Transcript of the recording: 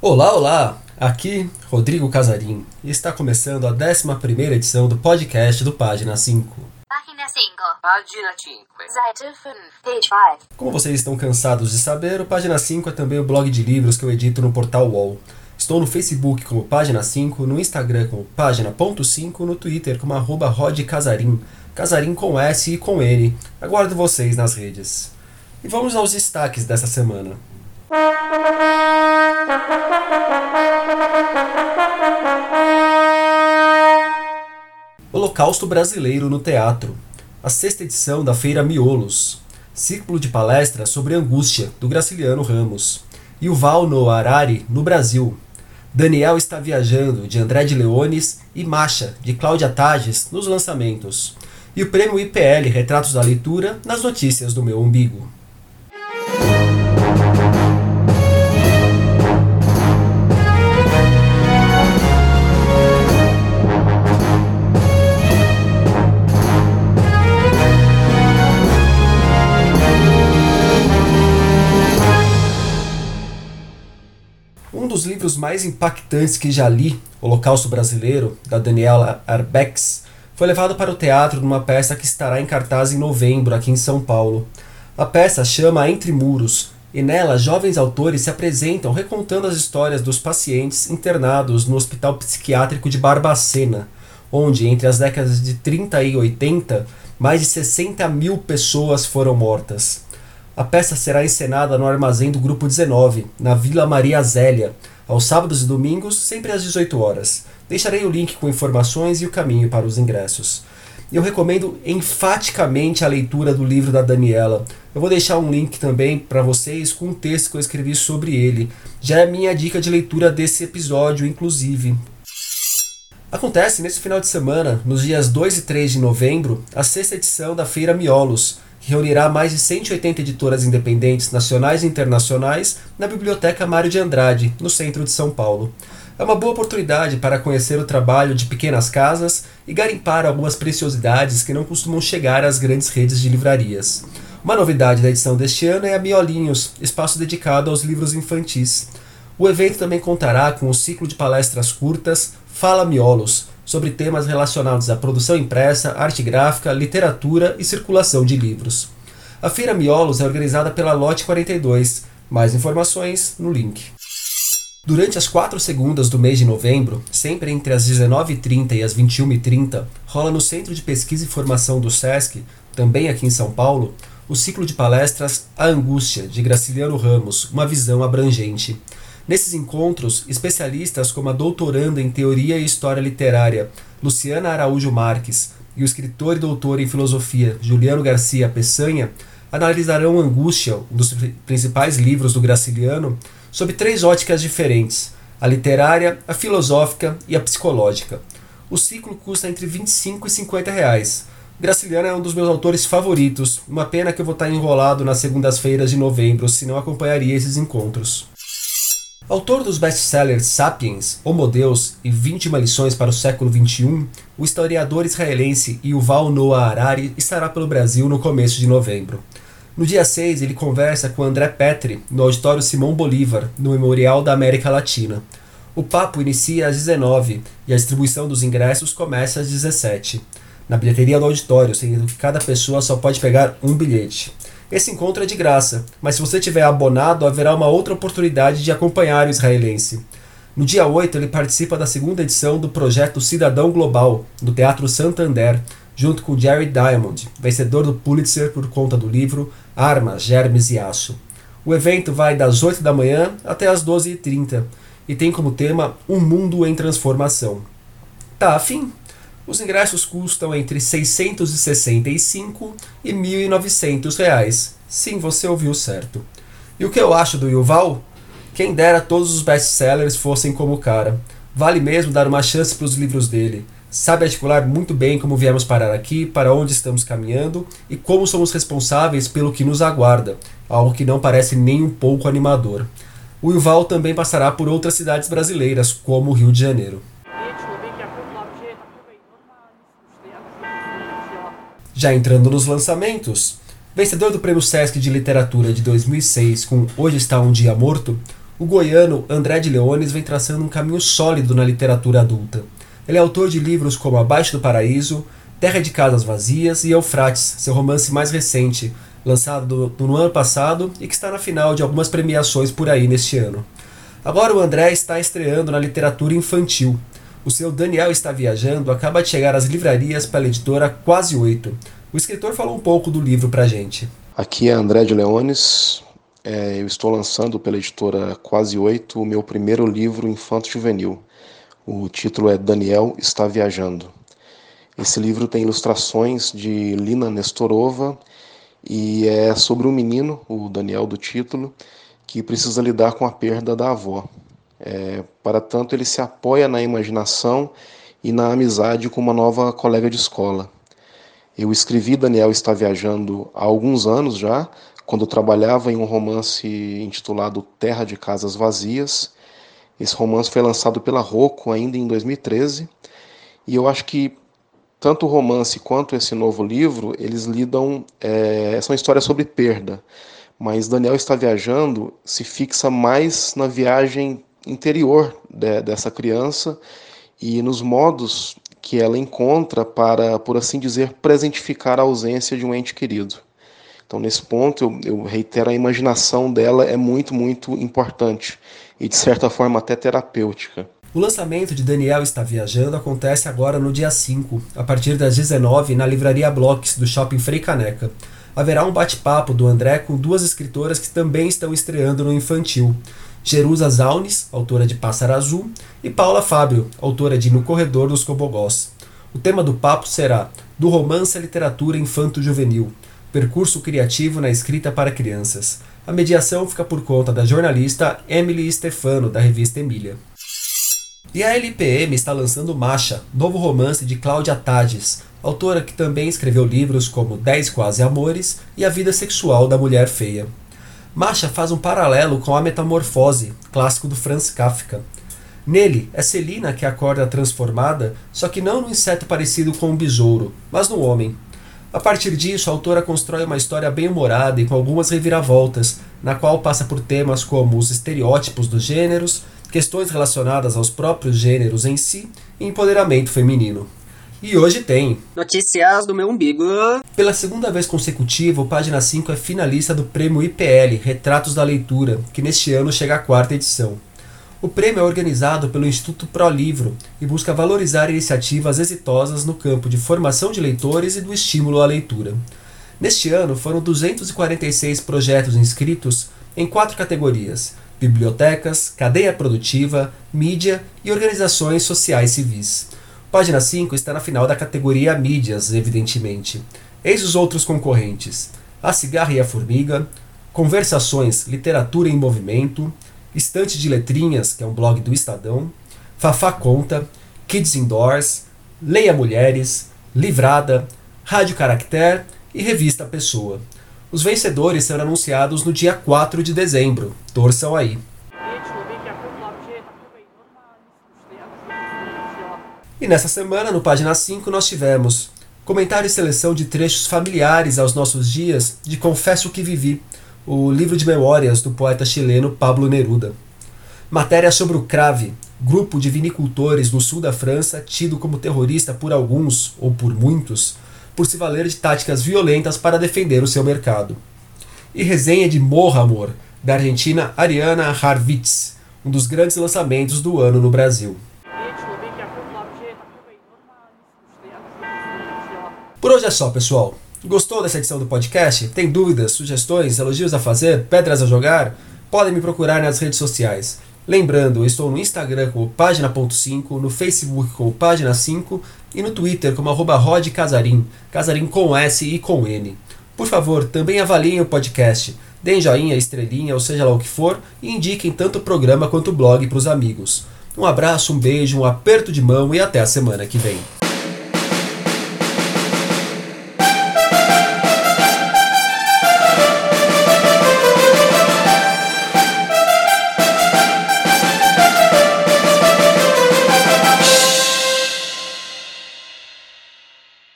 Olá, olá! Aqui Rodrigo Casarim e está começando a 11 edição do podcast do Página 5. Página 5. Página 5. Seite 5. Page 5. Como vocês estão cansados de saber, o Página 5 é também o blog de livros que eu edito no portal UOL. Estou no Facebook como Página 5, no Instagram como Página.5, no Twitter como arroba Casarim, Casarim com S e com N. Aguardo vocês nas redes. E vamos aos destaques dessa semana. Holocausto Brasileiro no Teatro, a sexta edição da Feira Miolos, ciclo de palestras sobre angústia, do Graciliano Ramos, e o Val no Arari, no Brasil. Daniel está viajando, de André de Leones, e Macha, de Cláudia Tages, nos lançamentos. E o prêmio IPL Retratos da Leitura, nas notícias do meu umbigo. Dos livros mais impactantes que já li, Holocausto Brasileiro, da Daniela Arbex, foi levado para o teatro numa peça que estará em cartaz em novembro aqui em São Paulo. A peça chama Entre Muros, e nela jovens autores se apresentam recontando as histórias dos pacientes internados no Hospital Psiquiátrico de Barbacena, onde, entre as décadas de 30 e 80, mais de 60 mil pessoas foram mortas. A peça será encenada no Armazém do Grupo 19, na Vila Maria Zélia, aos sábados e domingos, sempre às 18 horas. Deixarei o link com informações e o caminho para os ingressos. Eu recomendo enfaticamente a leitura do livro da Daniela. Eu vou deixar um link também para vocês com um texto que eu escrevi sobre ele. Já é minha dica de leitura desse episódio, inclusive. Acontece nesse final de semana, nos dias 2 e 3 de novembro, a sexta edição da Feira Miolos, reunirá mais de 180 editoras independentes nacionais e internacionais na Biblioteca Mário de Andrade, no centro de São Paulo. É uma boa oportunidade para conhecer o trabalho de pequenas casas e garimpar algumas preciosidades que não costumam chegar às grandes redes de livrarias. Uma novidade da edição deste ano é a Miolinhos, espaço dedicado aos livros infantis. O evento também contará com o ciclo de palestras curtas Fala Miolos, sobre temas relacionados à produção impressa, arte gráfica, literatura e circulação de livros. A Feira Miolos é organizada pela Lote 42. Mais informações no link. Durante as quatro segundas do mês de novembro, sempre entre as 19h30 e as 21h30, rola no Centro de Pesquisa e Formação do SESC, também aqui em São Paulo, o ciclo de palestras A Angústia, de Graciliano Ramos, uma visão abrangente. Nesses encontros, especialistas como a doutoranda em Teoria e História Literária, Luciana Araújo Marques, e o escritor e doutor em filosofia, Juliano Garcia Peçanha, analisarão Angústia, um dos principais livros do Graciliano, sob três óticas diferentes: a literária, a filosófica e a psicológica. O ciclo custa entre 25 e 50 reais. Graciliano é um dos meus autores favoritos. Uma pena que eu vou estar enrolado nas segundas-feiras de novembro, se não acompanharia esses encontros. Autor dos best-sellers Sapiens, Homo Deus e 21 lições para o século XXI, o historiador israelense Yuval Noah Harari estará pelo Brasil no começo de novembro. No dia 6, ele conversa com André Petri no auditório Simão Bolívar, no Memorial da América Latina. O papo inicia às 19 e a distribuição dos ingressos começa às 17, na bilheteria do auditório, sendo que cada pessoa só pode pegar um bilhete. Esse encontro é de graça, mas se você tiver abonado, haverá uma outra oportunidade de acompanhar o israelense. No dia 8, ele participa da segunda edição do projeto Cidadão Global, do Teatro Santander, junto com Jerry Diamond, vencedor do Pulitzer por conta do livro Armas, Germes e Aço. O evento vai das 8 da manhã até as 12h30 e tem como tema Um Mundo em Transformação. Tá afim? Os ingressos custam entre 665 e 1.900 reais. Sim, você ouviu certo. E o que eu acho do Yuval? Quem dera todos os best-sellers fossem como o cara. Vale mesmo dar uma chance para os livros dele. Sabe articular muito bem como viemos parar aqui, para onde estamos caminhando e como somos responsáveis pelo que nos aguarda, algo que não parece nem um pouco animador. O Yuval também passará por outras cidades brasileiras, como o Rio de Janeiro. Já entrando nos lançamentos, Vencedor do Prêmio Sesc de Literatura de 2006 com Hoje Está um Dia Morto, o goiano André de Leones vem traçando um caminho sólido na literatura adulta. Ele é autor de livros como Abaixo do Paraíso, Terra de Casas Vazias e Eufrates, seu romance mais recente, lançado no ano passado e que está na final de algumas premiações por aí neste ano. Agora o André está estreando na literatura infantil. O seu Daniel está viajando acaba de chegar às livrarias pela editora Quase Oito. O escritor falou um pouco do livro pra gente. Aqui é André de Leones. É, eu estou lançando pela editora Quase Oito o meu primeiro livro infanto-juvenil. O título é Daniel está viajando. Esse livro tem ilustrações de Lina Nestorova e é sobre um menino, o Daniel do título, que precisa lidar com a perda da avó. É, para tanto, ele se apoia na imaginação e na amizade com uma nova colega de escola. Eu escrevi Daniel está viajando há alguns anos já, quando trabalhava em um romance intitulado Terra de Casas Vazias. Esse romance foi lançado pela Rocco ainda em 2013, e eu acho que tanto o romance quanto esse novo livro, eles lidam, é, são histórias sobre perda, mas Daniel está viajando se fixa mais na viagem interior de, dessa criança e nos modos que ela encontra para, por assim dizer, presentificar a ausência de um ente querido. Então, nesse ponto, eu, eu reitero, a imaginação dela é muito, muito importante e, de certa forma, até terapêutica. O lançamento de Daniel Está Viajando acontece agora no dia 5, a partir das 19 na livraria Blocks do Shopping Frei Caneca. Haverá um bate-papo do André com duas escritoras que também estão estreando no infantil. Jerusa Zaunes, autora de Pássaro Azul, e Paula Fábio, autora de No Corredor dos Cobogós. O tema do papo será Do romance à literatura infanto-juvenil, percurso criativo na escrita para crianças. A mediação fica por conta da jornalista Emily Stefano, da revista Emília. E a LPM está lançando Macha, novo romance de Cláudia Tades, autora que também escreveu livros como Dez Quase Amores e A Vida Sexual da Mulher Feia. Macha faz um paralelo com A Metamorfose, clássico do Franz Kafka. Nele, é Celina que acorda transformada, só que não num inseto parecido com um besouro, mas no homem. A partir disso, a autora constrói uma história bem humorada e com algumas reviravoltas, na qual passa por temas como os estereótipos dos gêneros, questões relacionadas aos próprios gêneros em si e empoderamento feminino. E hoje tem. Notícias do meu umbigo. Pela segunda vez consecutiva, o Página 5 é finalista do prêmio IPL Retratos da Leitura, que neste ano chega à quarta edição. O prêmio é organizado pelo Instituto Pro Livro e busca valorizar iniciativas exitosas no campo de formação de leitores e do estímulo à leitura. Neste ano, foram 246 projetos inscritos em quatro categorias: bibliotecas, cadeia produtiva, mídia e organizações sociais civis. Página 5 está na final da categoria Mídias, evidentemente. Eis os outros concorrentes: A Cigarra e a Formiga, Conversações Literatura em Movimento, Estante de Letrinhas, que é um blog do Estadão, Fafá Conta, Kids Indoors, Leia Mulheres, Livrada, Rádio Caractere e Revista Pessoa. Os vencedores serão anunciados no dia 4 de dezembro. Torçam aí. E nessa semana, no página 5, nós tivemos comentário e seleção de trechos familiares aos nossos dias de Confesso que Vivi, o livro de memórias do poeta chileno Pablo Neruda. Matéria sobre o Crave, grupo de vinicultores no sul da França tido como terrorista por alguns, ou por muitos, por se valer de táticas violentas para defender o seu mercado. E resenha de Morra Amor, da argentina Ariana Harvitz, um dos grandes lançamentos do ano no Brasil. Só, pessoal. Gostou dessa edição do podcast? Tem dúvidas, sugestões, elogios a fazer, pedras a jogar? Podem me procurar nas redes sociais. Lembrando, eu estou no Instagram como página.5, no Facebook como página 5 e no Twitter como arroba Rod Casarim, Casarim com S e com N. Por favor, também avaliem o podcast, deem joinha, estrelinha, ou seja lá o que for, e indiquem tanto o programa quanto o blog para os amigos. Um abraço, um beijo, um aperto de mão e até a semana que vem.